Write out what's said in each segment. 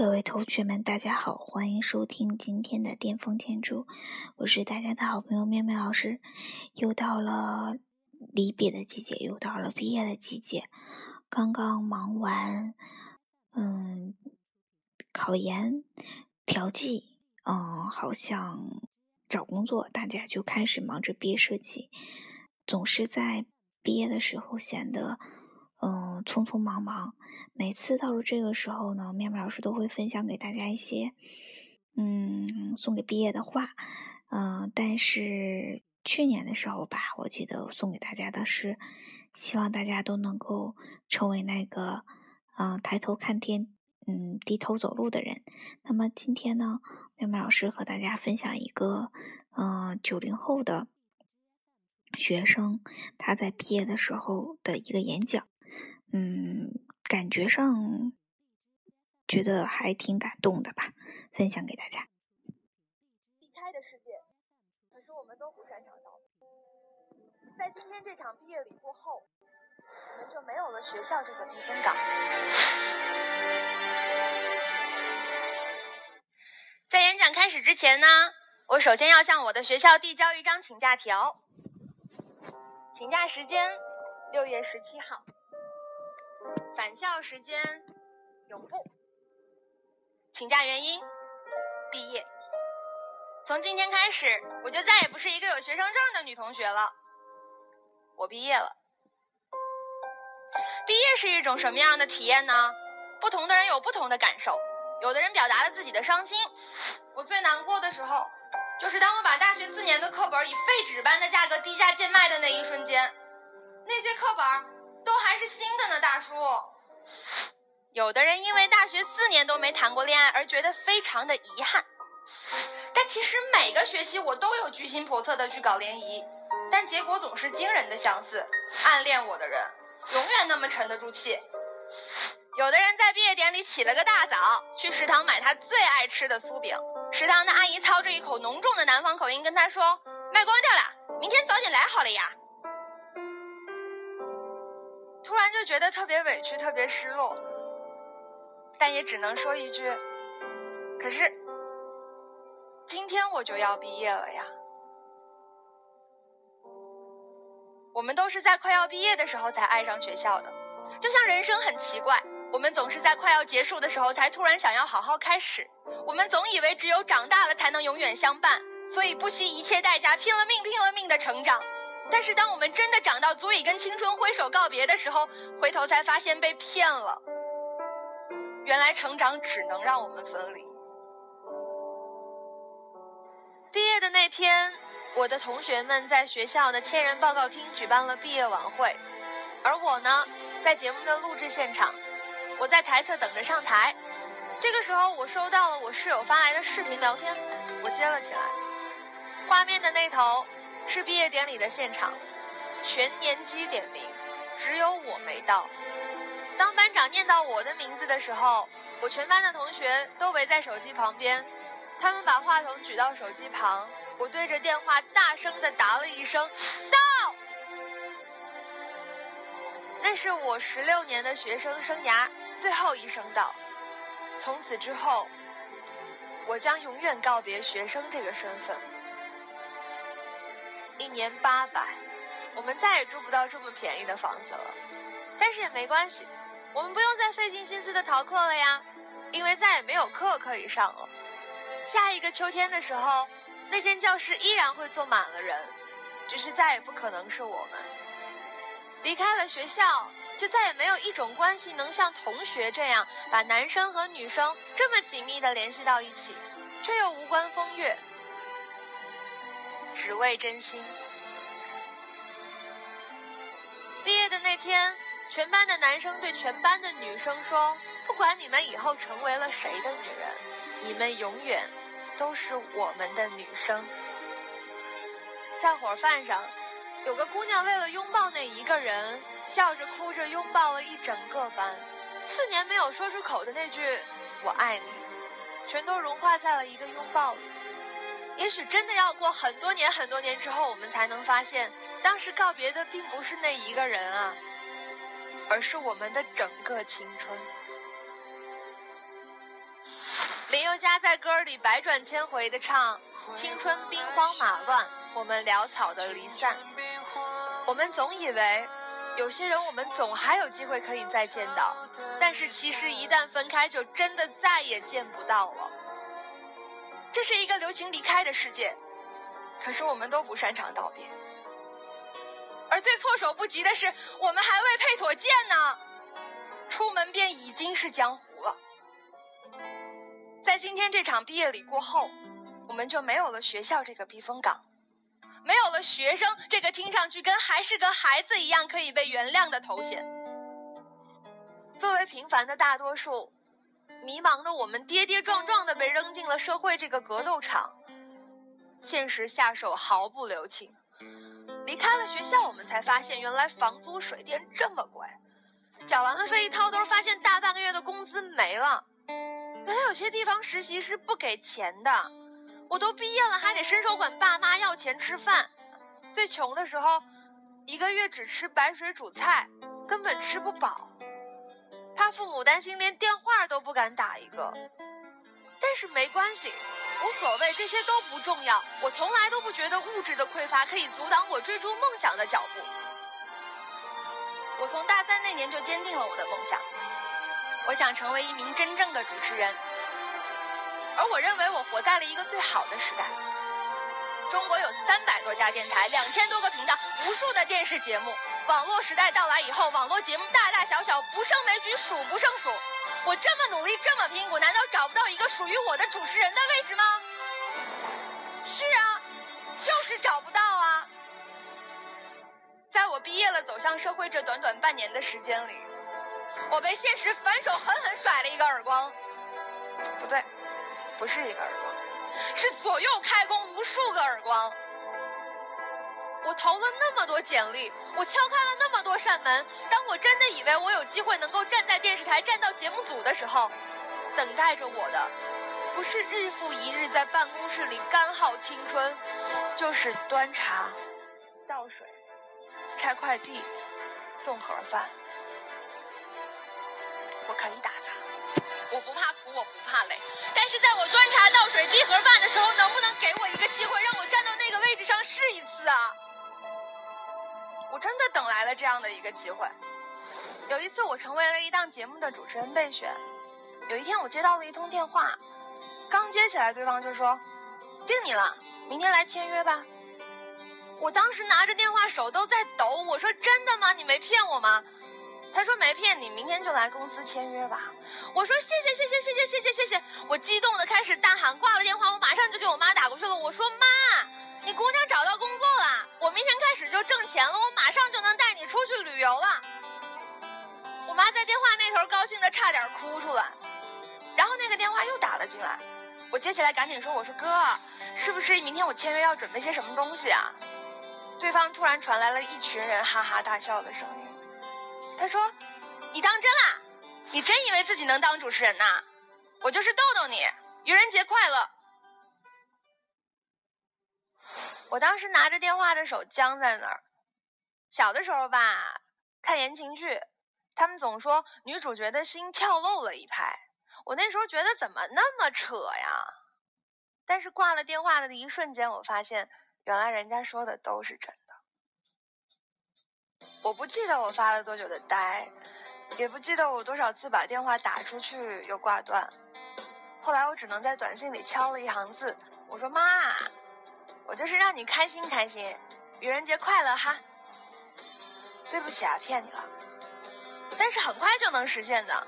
各位同学们，大家好，欢迎收听今天的巅峰建筑，我是大家的好朋友妙妙老师。又到了离别的季节，又到了毕业的季节，刚刚忙完，嗯，考研、调剂，嗯，好像找工作，大家就开始忙着毕业设计，总是在毕业的时候显得。嗯，匆匆忙忙。每次到了这个时候呢，妙妙老师都会分享给大家一些，嗯，送给毕业的话。嗯，但是去年的时候吧，我记得送给大家的是，希望大家都能够成为那个，嗯，抬头看天，嗯，低头走路的人。那么今天呢，妙妙老师和大家分享一个，嗯，九零后的学生他在毕业的时候的一个演讲。嗯，感觉上觉得还挺感动的吧，分享给大家。离开的世界，可是我们都不擅长道在今天这场毕业礼过后，我们就没有了学校这个避风港。在演讲开始之前呢，我首先要向我的学校递交一张请假条。请假时间：六月十七号。返校时间，永不。请假原因，毕业。从今天开始，我就再也不是一个有学生证的女同学了。我毕业了。毕业是一种什么样的体验呢？不同的人有不同的感受。有的人表达了自己的伤心。我最难过的时候，就是当我把大学四年的课本以废纸般的价格低价贱卖的那一瞬间。那些课本。都还是新的呢，大叔。有的人因为大学四年都没谈过恋爱而觉得非常的遗憾，但其实每个学期我都有居心叵测的去搞联谊，但结果总是惊人的相似。暗恋我的人永远那么沉得住气。有的人在毕业典礼起了个大早，去食堂买他最爱吃的酥饼，食堂的阿姨操着一口浓重的南方口音跟他说：“卖光掉了，明天早点来好了呀。”突然就觉得特别委屈，特别失落，但也只能说一句：可是今天我就要毕业了呀。我们都是在快要毕业的时候才爱上学校的，就像人生很奇怪，我们总是在快要结束的时候才突然想要好好开始。我们总以为只有长大了才能永远相伴，所以不惜一切代价，拼了命、拼了命的成长。但是，当我们真的长到足以跟青春挥手告别的时候，回头才发现被骗了。原来成长只能让我们分离。毕业的那天，我的同学们在学校的千人报告厅举办了毕业晚会，而我呢，在节目的录制现场，我在台侧等着上台。这个时候，我收到了我室友发来的视频聊天，我接了起来。画面的那头。是毕业典礼的现场，全年级点名，只有我没到。当班长念到我的名字的时候，我全班的同学都围在手机旁边，他们把话筒举到手机旁，我对着电话大声的答了一声“到”。那是我十六年的学生生涯最后一声到，从此之后，我将永远告别学生这个身份。一年八百，我们再也住不到这么便宜的房子了。但是也没关系，我们不用再费尽心思的逃课了呀，因为再也没有课可以上了。下一个秋天的时候，那间教室依然会坐满了人，只是再也不可能是我们。离开了学校，就再也没有一种关系能像同学这样把男生和女生这么紧密的联系到一起，却又无关风月。只为真心。毕业的那天，全班的男生对全班的女生说：“不管你们以后成为了谁的女人，你们永远都是我们的女生。”散伙饭上，有个姑娘为了拥抱那一个人，笑着哭着拥抱了一整个班。四年没有说出口的那句“我爱你”，全都融化在了一个拥抱里。也许真的要过很多年、很多年之后，我们才能发现，当时告别的并不是那一个人啊，而是我们的整个青春。林宥嘉在歌里百转千回的唱：“青春兵荒马乱，我们潦草的离散。”我们总以为，有些人我们总还有机会可以再见到，但是其实一旦分开，就真的再也见不到了。这是一个流行离开的世界，可是我们都不擅长道别。而最措手不及的是，我们还未配妥剑呢，出门便已经是江湖了。在今天这场毕业礼过后，我们就没有了学校这个避风港，没有了学生这个听上去跟还是个孩子一样可以被原谅的头衔。作为平凡的大多数，迷茫的我们跌跌撞撞的被扔进了社会这个格斗场，现实下手毫不留情。离开了学校，我们才发现原来房租水电这么贵，缴完了费一掏兜，发现大半个月的工资没了。原来有些地方实习是不给钱的，我都毕业了还得伸手管爸妈要钱吃饭。最穷的时候，一个月只吃白水煮菜，根本吃不饱，父母担心，连电话都不敢打一个。但是没关系。无所谓，这些都不重要。我从来都不觉得物质的匮乏可以阻挡我追逐梦想的脚步。我从大三那年就坚定了我的梦想，我想成为一名真正的主持人。而我认为我活在了一个最好的时代。中国有三百多家电台，两千多个频道，无数的电视节目。网络时代到来以后，网络节目大大小小，不胜枚举，数不胜数。我这么努力，这么拼，我难道找不到一个属于我的主持人的位置吗？是啊，就是找不到啊。在我毕业了，走向社会这短短半年的时间里，我被现实反手狠狠甩了一个耳光。不对，不是一个耳光，是左右开弓无数个耳光。我投了那么多简历，我敲开了那么多扇门。当我真的以为我有机会能够站在电视台、站到节目组的时候，等待着我的，不是日复一日在办公室里干耗青春，就是端茶、倒水、拆快递、送盒饭。我可以打杂，我不怕苦，我不怕累。但是在我端茶倒水、递盒饭的时候，能不能给我一个机会，让我站到那个位置上试一次啊？我真的等来了这样的一个机会。有一次，我成为了一档节目的主持人备选。有一天，我接到了一通电话，刚接起来，对方就说：“定你了，明天来签约吧。”我当时拿着电话，手都在抖。我说：“真的吗？你没骗我吗？”他说：“没骗你，明天就来公司签约吧。”我说：“谢谢，谢谢，谢谢，谢谢，谢谢！”我激动的开始大喊。挂了电话，我马上就给我妈打过去了。我说：“妈。”你姑娘找到工作了，就挣钱了，我马上就能带你出去旅游了。我妈在电话那头高兴的差点哭出来，然后那个电话又打了进来，我接起来赶紧说：“我说哥，是不是明天我签约要准备些什么东西啊？”对方突然传来了一群人哈哈大笑的声音，他说：“你当真啦？你真以为自己能当主持人呐？我就是逗逗你，愚人节快乐。”我当时拿着电话的手僵在那儿。小的时候吧，看言情剧，他们总说女主角的心跳漏了一拍。我那时候觉得怎么那么扯呀？但是挂了电话的一瞬间，我发现原来人家说的都是真的。我不记得我发了多久的呆，也不记得我多少次把电话打出去又挂断。后来我只能在短信里敲了一行字，我说妈。就是让你开心开心，愚人节快乐哈！对不起啊，骗你了，但是很快就能实现的，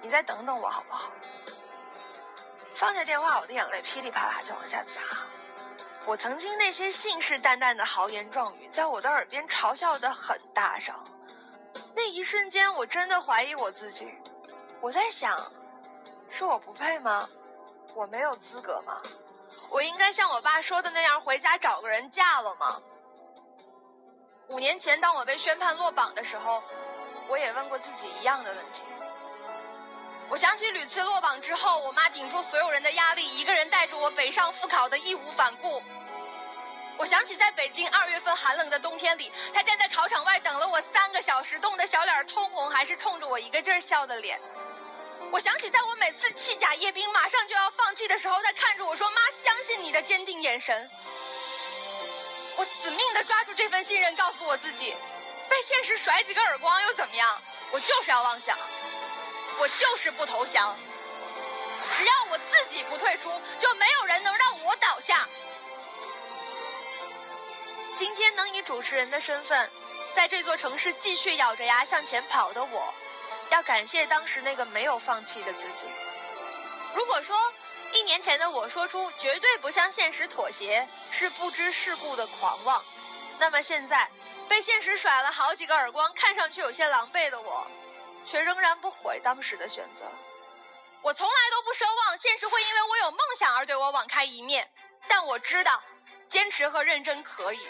你再等等我好不好？放下电话，我的眼泪噼里啪啦就往下砸。我曾经那些信誓旦旦的豪言壮语，在我的耳边嘲笑的很大声。那一瞬间，我真的怀疑我自己。我在想，是我不配吗？我没有资格吗？我应该像我爸说的那样回家找个人嫁了吗？五年前，当我被宣判落榜的时候，我也问过自己一样的问题。我想起屡次落榜之后，我妈顶住所有人的压力，一个人带着我北上复考的义无反顾。我想起在北京二月份寒冷的冬天里，她站在考场外等了我三个小时，冻得小脸通红，还是冲着我一个劲儿笑的脸。我想起在我每次弃甲夜兵马上就要放弃的时候，他看着我说：“妈，相信你的坚定眼神。”我死命的抓住这份信任，告诉我自己，被现实甩几个耳光又怎么样？我就是要妄想，我就是不投降。只要我自己不退出，就没有人能让我倒下。今天能以主持人的身份，在这座城市继续咬着牙向前跑的我，要感谢当时那个没有放弃的自己。如果说一年前的我说出绝对不向现实妥协是不知世故的狂妄，那么现在被现实甩了好几个耳光，看上去有些狼狈的我，却仍然不悔当时的选择。我从来都不奢望现实会因为我有梦想而对我网开一面，但我知道，坚持和认真可以。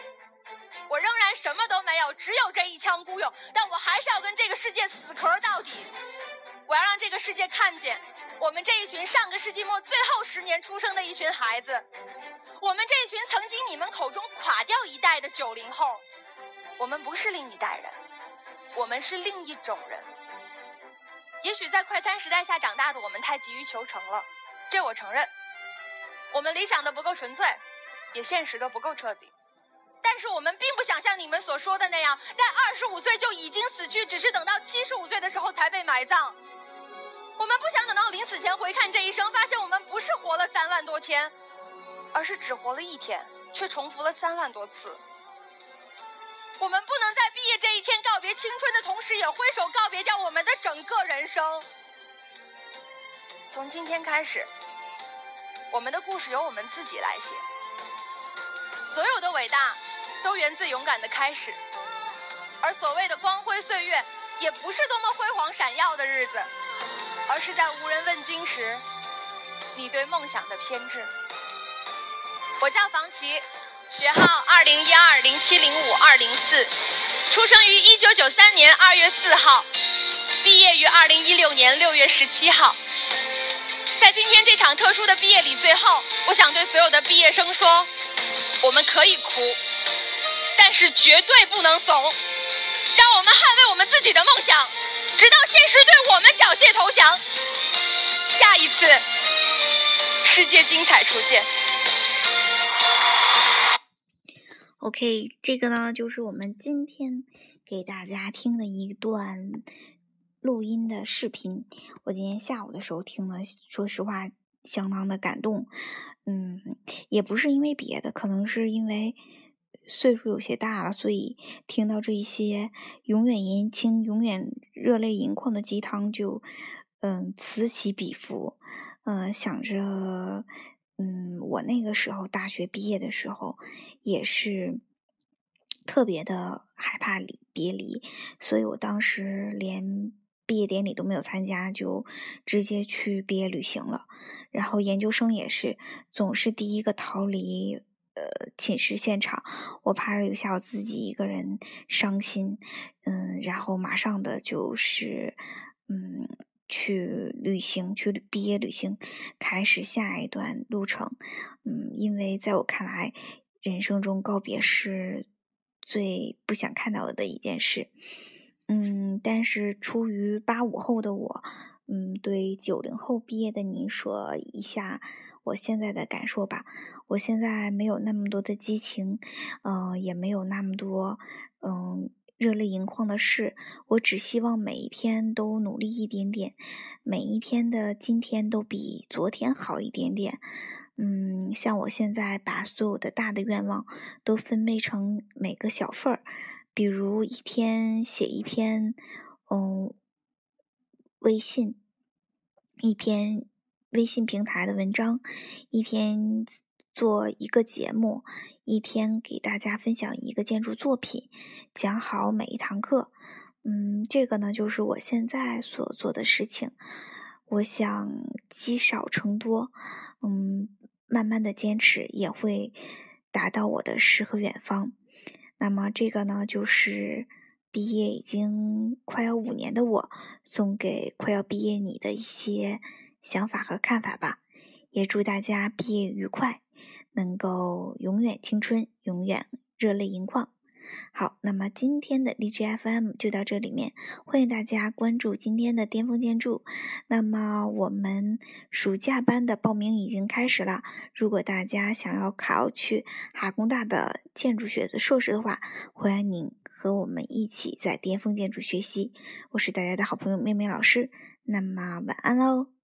我仍然什么都没有，只有这一腔孤勇，但我还是要跟这个世界死磕到底。我要让这个世界看见，我们这一群上个世纪末最后十年出生的一群孩子，我们这一群曾经你们口中垮掉一代的九零后，我们不是另一代人，我们是另一种人。也许在快餐时代下长大的我们太急于求成了，这我承认。我们理想的不够纯粹，也现实的不够彻底。但是我们并不想像你们所说的那样，在二十五岁就已经死去，只是等到七十五岁的时候才被埋葬。我们不想等到临死前回看这一生，发现我们不是活了三万多天，而是只活了一天，却重复了三万多次。我们不能在毕业这一天告别青春的同时，也挥手告别掉我们的整个人生。从今天开始，我们的故事由我们自己来写。所有的伟大，都源自勇敢的开始。而所谓的光辉岁月，也不是多么辉煌闪耀的日子，而是在无人问津时，你对梦想的偏执。我叫房琪。学号二零一二零七零五二零四，出生于一九九三年二月四号，毕业于二零一六年六月十七号。在今天这场特殊的毕业礼最后，我想对所有的毕业生说：我们可以哭，是绝对不能怂。让我们捍卫我们自己的梦想，直到现实对我们缴械投降。下一次，世界精彩出现。OK，这个呢就是我们今天给大家听的一段录音的视频。我今天下午的时候听了，说实话相当的感动。嗯，也不是因为别的，可能是因为岁数有些大了，所以听到这一些永远年轻、永远热泪盈眶的鸡汤，就嗯此起彼伏。嗯，想着。嗯，我那个时候大学毕业的时候，也是特别的害怕离别离，所以我当时连毕业典礼都没有参加，就直接去毕业旅行了。然后研究生也是，总是第一个逃离呃寝室现场，我怕留下我自己一个人伤心。嗯，然后马上的就是嗯。去旅行，去毕业旅行，开始下一段路程。嗯，因为在我看来，人生中告别是最不想看到的一件事。嗯，但是出于八五后的我，嗯，对九零后毕业的您说一下我现在的感受吧。我现在没有那么多的激情，嗯，也没有那么多，嗯。热泪盈眶的事，我只希望每一天都努力一点点，每一天的今天都比昨天好一点点。嗯，像我现在把所有的大的愿望都分配成每个小份儿，比如一天写一篇，嗯，微信，一篇微信平台的文章，一天做一个节目。一天给大家分享一个建筑作品，讲好每一堂课。嗯，这个呢就是我现在所做的事情。我想积少成多，嗯，慢慢的坚持也会达到我的诗和远方。那么这个呢就是毕业已经快要五年的我送给快要毕业你的一些想法和看法吧。也祝大家毕业愉快。能够永远青春，永远热泪盈眶。好，那么今天的荔枝 FM 就到这里面，欢迎大家关注今天的巅峰建筑。那么我们暑假班的报名已经开始了，如果大家想要考取哈工大的建筑学的硕士的话，欢迎您和我们一起在巅峰建筑学习。我是大家的好朋友妹妹老师，那么晚安喽。